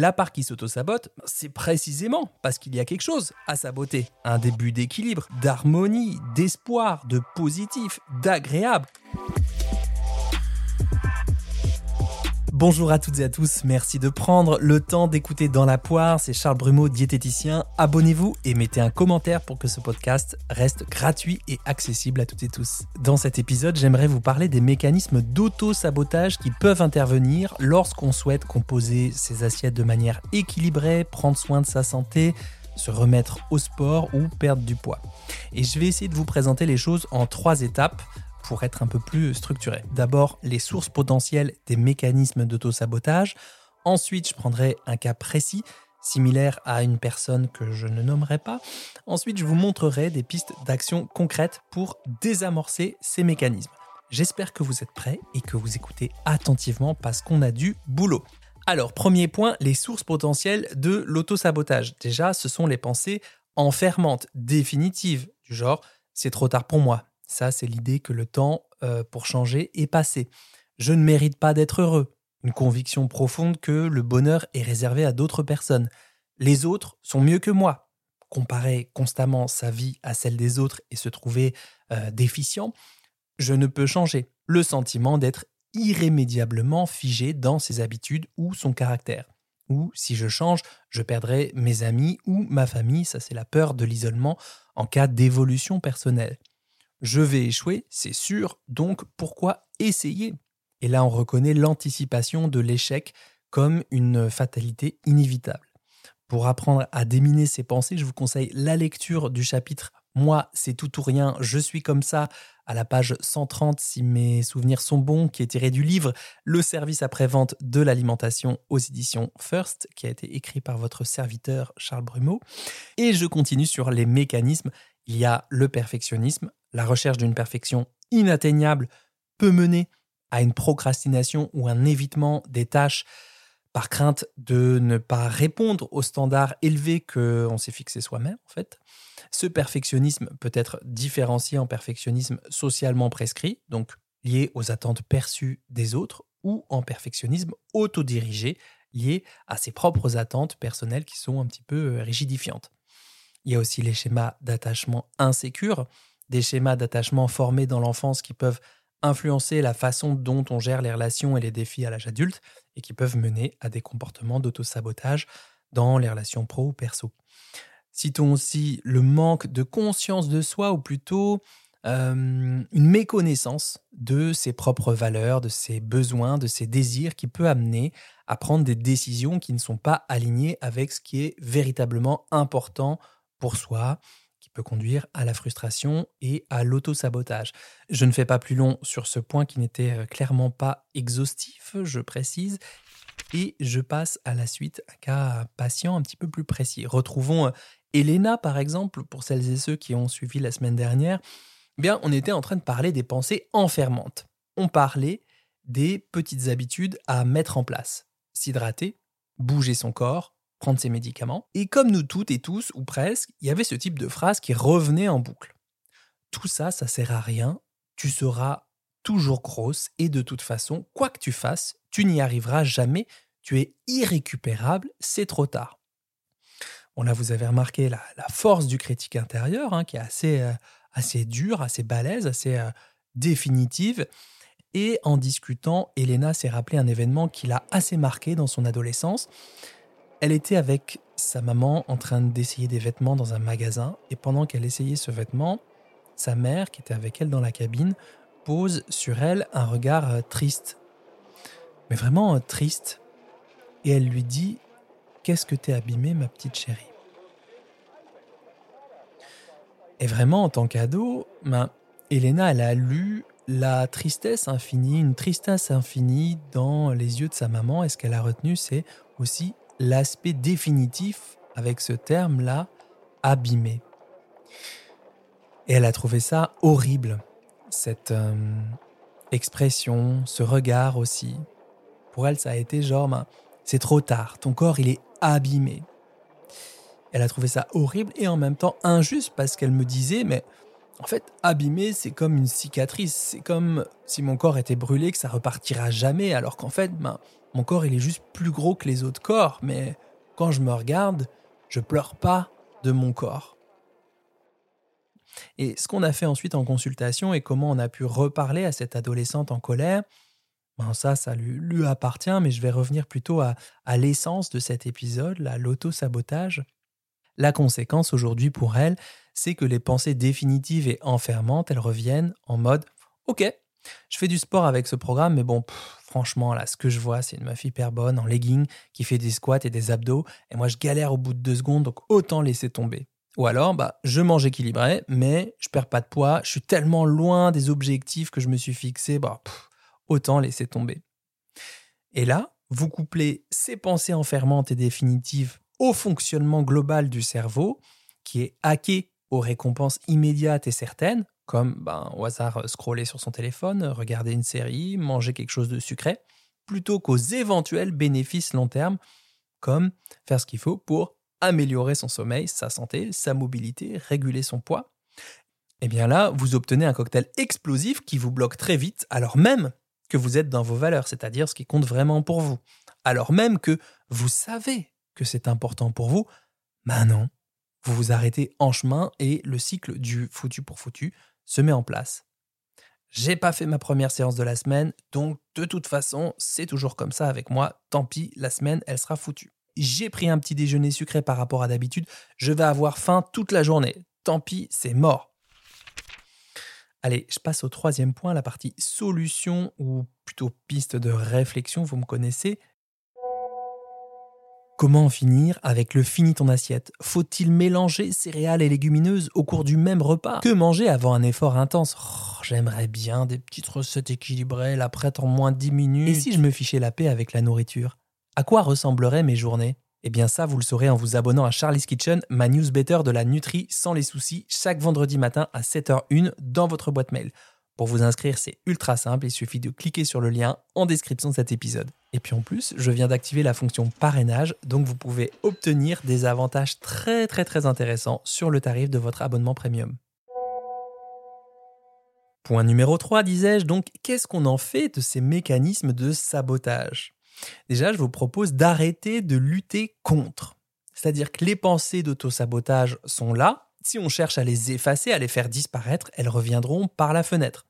La part qui s'auto-sabote, c'est précisément parce qu'il y a quelque chose à saboter. Un début d'équilibre, d'harmonie, d'espoir, de positif, d'agréable. Bonjour à toutes et à tous, merci de prendre le temps d'écouter Dans la poire, c'est Charles Brumeau, diététicien. Abonnez-vous et mettez un commentaire pour que ce podcast reste gratuit et accessible à toutes et tous. Dans cet épisode, j'aimerais vous parler des mécanismes d'auto-sabotage qui peuvent intervenir lorsqu'on souhaite composer ses assiettes de manière équilibrée, prendre soin de sa santé, se remettre au sport ou perdre du poids. Et je vais essayer de vous présenter les choses en trois étapes être un peu plus structuré. D'abord, les sources potentielles des mécanismes d'auto-sabotage. Ensuite, je prendrai un cas précis, similaire à une personne que je ne nommerai pas. Ensuite, je vous montrerai des pistes d'action concrètes pour désamorcer ces mécanismes. J'espère que vous êtes prêts et que vous écoutez attentivement parce qu'on a du boulot. Alors, premier point, les sources potentielles de l'auto-sabotage. Déjà, ce sont les pensées enfermantes, définitives, du genre c'est trop tard pour moi, ça, c'est l'idée que le temps euh, pour changer est passé. Je ne mérite pas d'être heureux. Une conviction profonde que le bonheur est réservé à d'autres personnes. Les autres sont mieux que moi. Comparer constamment sa vie à celle des autres et se trouver euh, déficient, je ne peux changer. Le sentiment d'être irrémédiablement figé dans ses habitudes ou son caractère. Ou si je change, je perdrai mes amis ou ma famille, ça c'est la peur de l'isolement en cas d'évolution personnelle je vais échouer, c'est sûr, donc pourquoi essayer? Et là, on reconnaît l'anticipation de l'échec comme une fatalité inévitable. Pour apprendre à déminer ces pensées, je vous conseille la lecture du chapitre Moi, c'est tout ou rien, je suis comme ça, à la page 130 si mes souvenirs sont bons, qui est tiré du livre Le service après-vente de l'alimentation aux éditions First, qui a été écrit par votre serviteur Charles Brumeau. Et je continue sur les mécanismes. Il y a le perfectionnisme, la recherche d'une perfection inatteignable peut mener à une procrastination ou un évitement des tâches par crainte de ne pas répondre aux standards élevés qu'on s'est fixé soi-même, en fait. Ce perfectionnisme peut être différencié en perfectionnisme socialement prescrit, donc lié aux attentes perçues des autres, ou en perfectionnisme autodirigé, lié à ses propres attentes personnelles qui sont un petit peu rigidifiantes. Il y a aussi les schémas d'attachement insécures, des schémas d'attachement formés dans l'enfance qui peuvent influencer la façon dont on gère les relations et les défis à l'âge adulte et qui peuvent mener à des comportements d'autosabotage dans les relations pro ou perso. Citons aussi le manque de conscience de soi ou plutôt euh, une méconnaissance de ses propres valeurs, de ses besoins, de ses désirs qui peut amener à prendre des décisions qui ne sont pas alignées avec ce qui est véritablement important pour soi, peut conduire à la frustration et à l'auto-sabotage. Je ne fais pas plus long sur ce point qui n'était euh, clairement pas exhaustif, je précise, et je passe à la suite, un cas patient un petit peu plus précis. Retrouvons euh, Elena, par exemple, pour celles et ceux qui ont suivi la semaine dernière. Eh bien, on était en train de parler des pensées enfermantes. On parlait des petites habitudes à mettre en place. S'hydrater, bouger son corps, prendre ses médicaments. Et comme nous toutes et tous, ou presque, il y avait ce type de phrase qui revenait en boucle. Tout ça, ça sert à rien, tu seras toujours grosse et de toute façon, quoi que tu fasses, tu n'y arriveras jamais, tu es irrécupérable, c'est trop tard. Bon là, vous avez remarqué la, force du critique intérieur, hein, qui est assez, euh, assez dure, assez balèze, assez euh, définitive. Et en discutant, Elena s'est rappelé un événement qui l'a assez marqué dans son adolescence. Elle était avec sa maman en train d'essayer des vêtements dans un magasin et pendant qu'elle essayait ce vêtement, sa mère, qui était avec elle dans la cabine, pose sur elle un regard euh, triste. Mais vraiment euh, triste. Et elle lui dit Qu'est-ce que t'es abîmée, ma petite chérie? Et vraiment, en tant qu'ado, ben, Elena, elle a lu la tristesse infinie, une tristesse infinie dans les yeux de sa maman. Et ce qu'elle a retenu, c'est aussi l'aspect définitif avec ce terme-là, abîmé. Et elle a trouvé ça horrible, cette euh, expression, ce regard aussi. Pour elle, ça a été genre, ben, c'est trop tard, ton corps, il est abîmé. Elle a trouvé ça horrible et en même temps injuste parce qu'elle me disait, mais En fait, abîmer, c'est comme une cicatrice. C'est comme si mon corps était brûlé, que ça repartira jamais, alors qu'en fait, ben, mon corps, il est juste plus gros que les autres corps. Mais quand je me regarde, je pleure pas de mon corps. Et ce qu'on a fait ensuite en consultation et comment on a pu reparler à cette adolescente en colère, ben ça, ça lui, appartient, mais je vais revenir plutôt à, à l'essence de cet épisode, l'auto-sabotage. La conséquence aujourd'hui pour elle, c'est que les pensées définitives et enfermantes, elles reviennent en mode Ok, je fais du sport avec ce programme, mais bon, franchement, là, ce que je vois, c'est une meuf hyper bonne en legging qui fait des squats et des abdos, et moi, je galère au bout de deux secondes, donc autant laisser tomber. Ou alors, bah, je mange équilibré, mais je perds pas de poids, je suis tellement loin des objectifs que je me suis fixé, bah, autant laisser tomber. Et là, vous couplez ces pensées enfermantes et définitives au fonctionnement global du cerveau, qui est hacké aux récompenses immédiates et certaines, comme ben, au hasard scroller sur son téléphone, regarder une série, manger quelque chose de sucré, plutôt qu'aux éventuels bénéfices long terme, comme faire ce qu'il faut pour améliorer son sommeil, sa santé, sa mobilité, réguler son poids. Et eh bien là, vous obtenez un cocktail explosif qui vous bloque très vite, alors même que vous êtes dans vos valeurs, c'est-à-dire ce qui compte vraiment pour vous. Alors même que vous savez c'est important pour vous, ben non, vous vous arrêtez en chemin et le cycle du foutu pour foutu se met en place. J'ai pas fait ma première séance de la semaine, donc de toute façon, c'est toujours comme ça avec moi. Tant pis, la semaine, elle sera foutue. J'ai pris un petit déjeuner sucré par rapport à d'habitude, je vais avoir faim toute la journée. Tant pis, c'est mort. Allez, je passe au troisième point, la partie solution ou plutôt piste de réflexion, vous me connaissez. Comment en finir avec le fini ton assiette? Faut-il mélanger céréales et légumineuses au cours du même repas? Que manger avant un effort intense? Oh, J'aimerais bien des petites recettes équilibrées, la prête en moins de 10 minutes. Et si je me fichais la paix avec la nourriture? À quoi ressembleraient mes journées? Eh bien ça, vous le saurez en vous abonnant à Charlie's Kitchen, ma newsletter de la Nutri sans les soucis, chaque vendredi matin à 7h01 dans votre boîte mail. Pour vous inscrire, c'est ultra simple, il suffit de cliquer sur le lien en description de cet épisode. Et puis en plus, je viens d'activer la fonction parrainage, donc vous pouvez obtenir des avantages très très très intéressants sur le tarif de votre abonnement premium. Point numéro 3, disais-je, donc qu'est-ce qu'on en fait de ces mécanismes de sabotage? Déjà, je vous propose d'arrêter de lutter contre. C'est-à-dire que les pensées d'auto-sabotage sont là, si on cherche à les effacer, à les faire disparaître, elles reviendront par la fenêtre.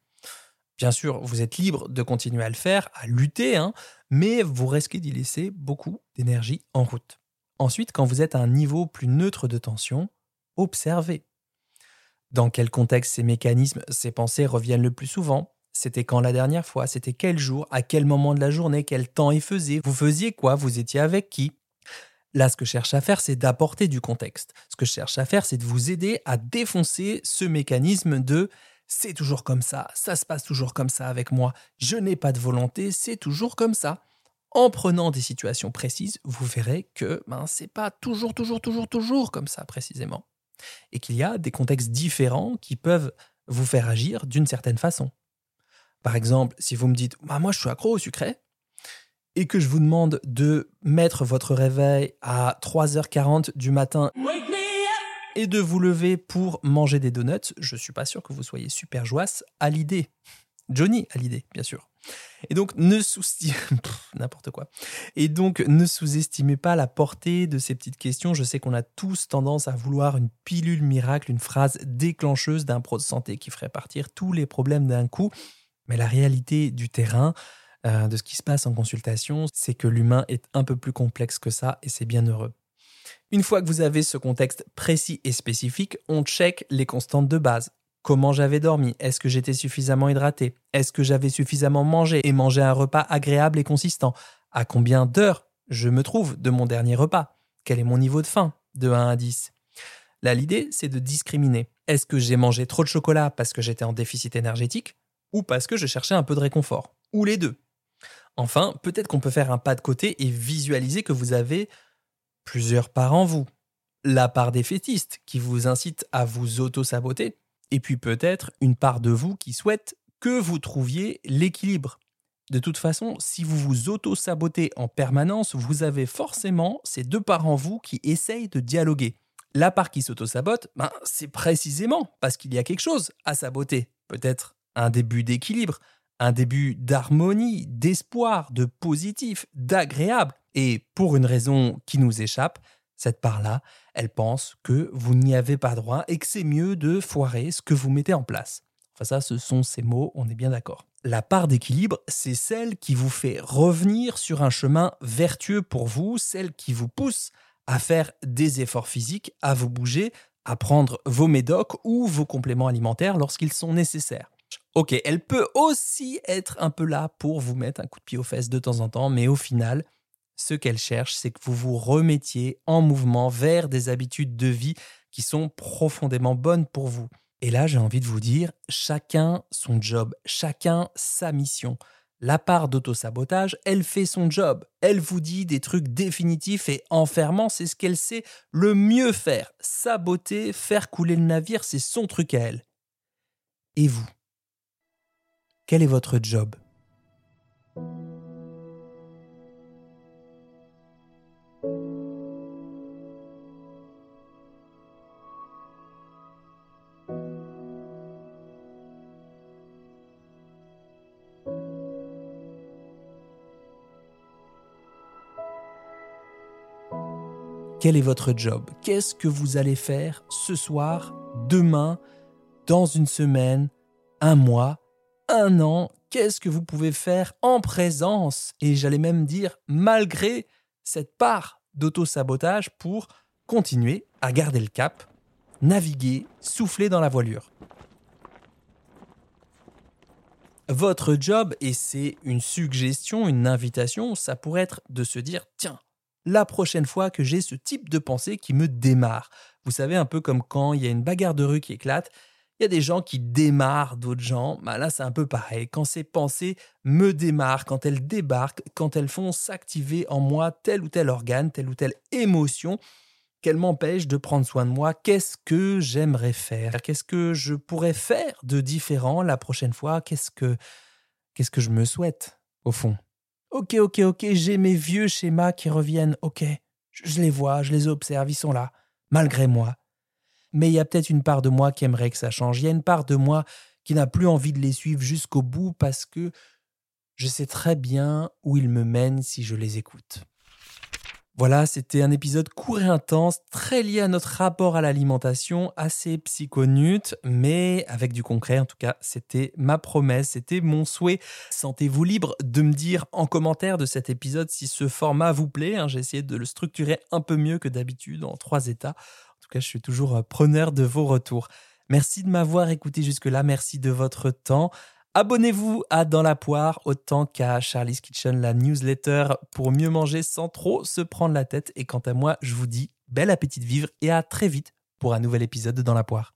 Bien sûr, vous êtes libre de continuer à le faire, à lutter, hein, mais vous risquez d'y laisser beaucoup d'énergie en route. Ensuite, quand vous êtes à un niveau plus neutre de tension, observez. Dans quel contexte ces mécanismes, ces pensées reviennent le plus souvent? C'était quand la dernière fois? C'était quel jour? À quel moment de la journée? Quel temps il faisait Vous faisiez quoi? Vous étiez avec qui? Là, ce que je cherche à faire, c'est d'apporter du contexte. Ce que je cherche à faire, c'est de vous aider à défoncer ce mécanisme de c'est toujours comme ça, ça se passe toujours comme ça avec moi, je n'ai pas de volonté, c'est toujours comme ça. En prenant des situations précises, vous verrez que ben, c'est pas toujours, toujours, toujours, toujours comme ça précisément. Et qu'il y a des contextes différents qui peuvent vous faire agir d'une certaine façon. Par exemple, si vous me dites bah, Moi, je suis accro au sucré, et que je vous demande de mettre votre réveil à 3h40 du matin et de vous lever pour manger des donuts, je suis pas sûr que vous soyez super joasse à l'idée. Johnny à l'idée, bien sûr. Et donc ne n'importe quoi. Et donc ne sous-estimez pas la portée de ces petites questions. Je sais qu'on a tous tendance à vouloir une pilule miracle, une phrase déclencheuse d'un pro de santé qui ferait partir tous les problèmes d'un coup. Mais la réalité du terrain, euh, de ce qui se passe en consultation, c'est que l'humain est un peu plus complexe que ça et c'est bien heureux. Une fois que vous avez ce contexte précis et spécifique, on check les constantes de base. Comment j'avais dormi? Est-ce que j'étais suffisamment hydraté? Est-ce que j'avais suffisamment mangé et mangé un repas agréable et consistant? À combien d'heures je me trouve de mon dernier repas? Quel est mon niveau de faim? De 1 à 10 Là, l'idée, c'est de discriminer. Est-ce que j'ai mangé trop de chocolat parce que j'étais en déficit énergétique ou parce que je cherchais un peu de réconfort? Ou les deux. Enfin, peut-être qu'on peut faire un pas de côté et visualiser que vous avez plusieurs parts en vous. La part des fétistes qui vous incite à vous auto-saboter, et puis peut-être une part de vous qui souhaite que vous trouviez l'équilibre. De toute façon, si vous vous auto-sabotez en permanence, vous avez forcément ces deux parts en vous qui essayent de dialoguer. La part qui s'auto-sabote, ben, c'est précisément parce qu'il y a quelque chose à saboter. Peut-être un début d'équilibre, un début d'harmonie, d'espoir, de positif, d'agréable. Et pour une raison qui nous échappe, cette part-là, elle pense que vous n'y avez pas droit et que c'est mieux de foirer ce que vous mettez en place. Enfin ça, ce sont ces mots, on est bien d'accord. La part d'équilibre, c'est celle qui vous fait revenir sur un chemin vertueux pour vous, celle qui vous pousse à faire des efforts physiques, à vous bouger, à prendre vos médocs ou vos compléments alimentaires lorsqu'ils sont nécessaires. Ok, elle peut aussi être un peu là pour vous mettre un coup de pied aux fesses de temps en temps, mais au final, ce qu'elle cherche, c'est que vous vous remettiez en mouvement vers des habitudes de vie qui sont profondément bonnes pour vous. Et là, j'ai envie de vous dire, chacun son job, chacun sa mission. La part d'autosabotage, elle fait son job. Elle vous dit des trucs définitifs et enfermants, c'est ce qu'elle sait le mieux faire. Saboter, faire couler le navire, c'est son truc à elle. Et vous? Quel est votre job? Quel est votre job? Qu'est-ce que vous allez faire ce soir, demain, dans une semaine, un mois, un an Qu'est-ce que vous pouvez faire en présence? Et j'allais même dire malgré cette part d'auto-sabotage pour continuer à garder le cap, naviguer, souffler dans la voilure. Votre job, et c'est une suggestion, une invitation, ça pourrait être de se dire, tiens, la prochaine fois que j'ai ce type de pensée qui me démarre. Vous savez, un peu comme quand il y a une bagarre de rue qui éclate, il y a des gens qui démarrent d'autres gens. Bah là, c'est un peu pareil. Quand ces pensées me démarrent, quand elles débarquent, quand elles font s'activer en moi tel ou tel organe, telle ou telle émotion, qu'elles m'empêchent de prendre soin de moi, qu'est-ce que j'aimerais faire? Qu'est-ce que je pourrais faire de différent la prochaine fois? Qu'est-ce que qu'est-ce que je me souhaite au fond? Ok, ok, ok, j'ai mes vieux schémas qui reviennent, ok. Je les vois, je les observe, ils sont là, malgré moi. Mais il y a peut-être une part de moi qui aimerait que ça change. Il y a une part de moi qui n'a plus envie de les suivre jusqu'au bout parce que je sais très bien où ils me mènent si je les écoute. Voilà, c'était un épisode court et intense, très lié à notre rapport à l'alimentation, assez psychonute, mais avec du concret. En tout cas, c'était ma promesse, c'était mon souhait. Sentez-vous libre de me dire en commentaire de cet épisode si ce format vous plaît. Hein. J'ai essayé de le structurer un peu mieux que d'habitude en trois états. Tout cas, je suis toujours euh, preneur de vos retours. Merci de m'avoir écouté jusque-là, merci de votre temps. Abonnez-vous à Dans la poire autant qu'à Charlie's Kitchen, la newsletter pour mieux manger sans trop se prendre la tête. Et quant à moi, je vous dis bel appétit de vivre et à très vite pour un nouvel épisode de Dans la poire.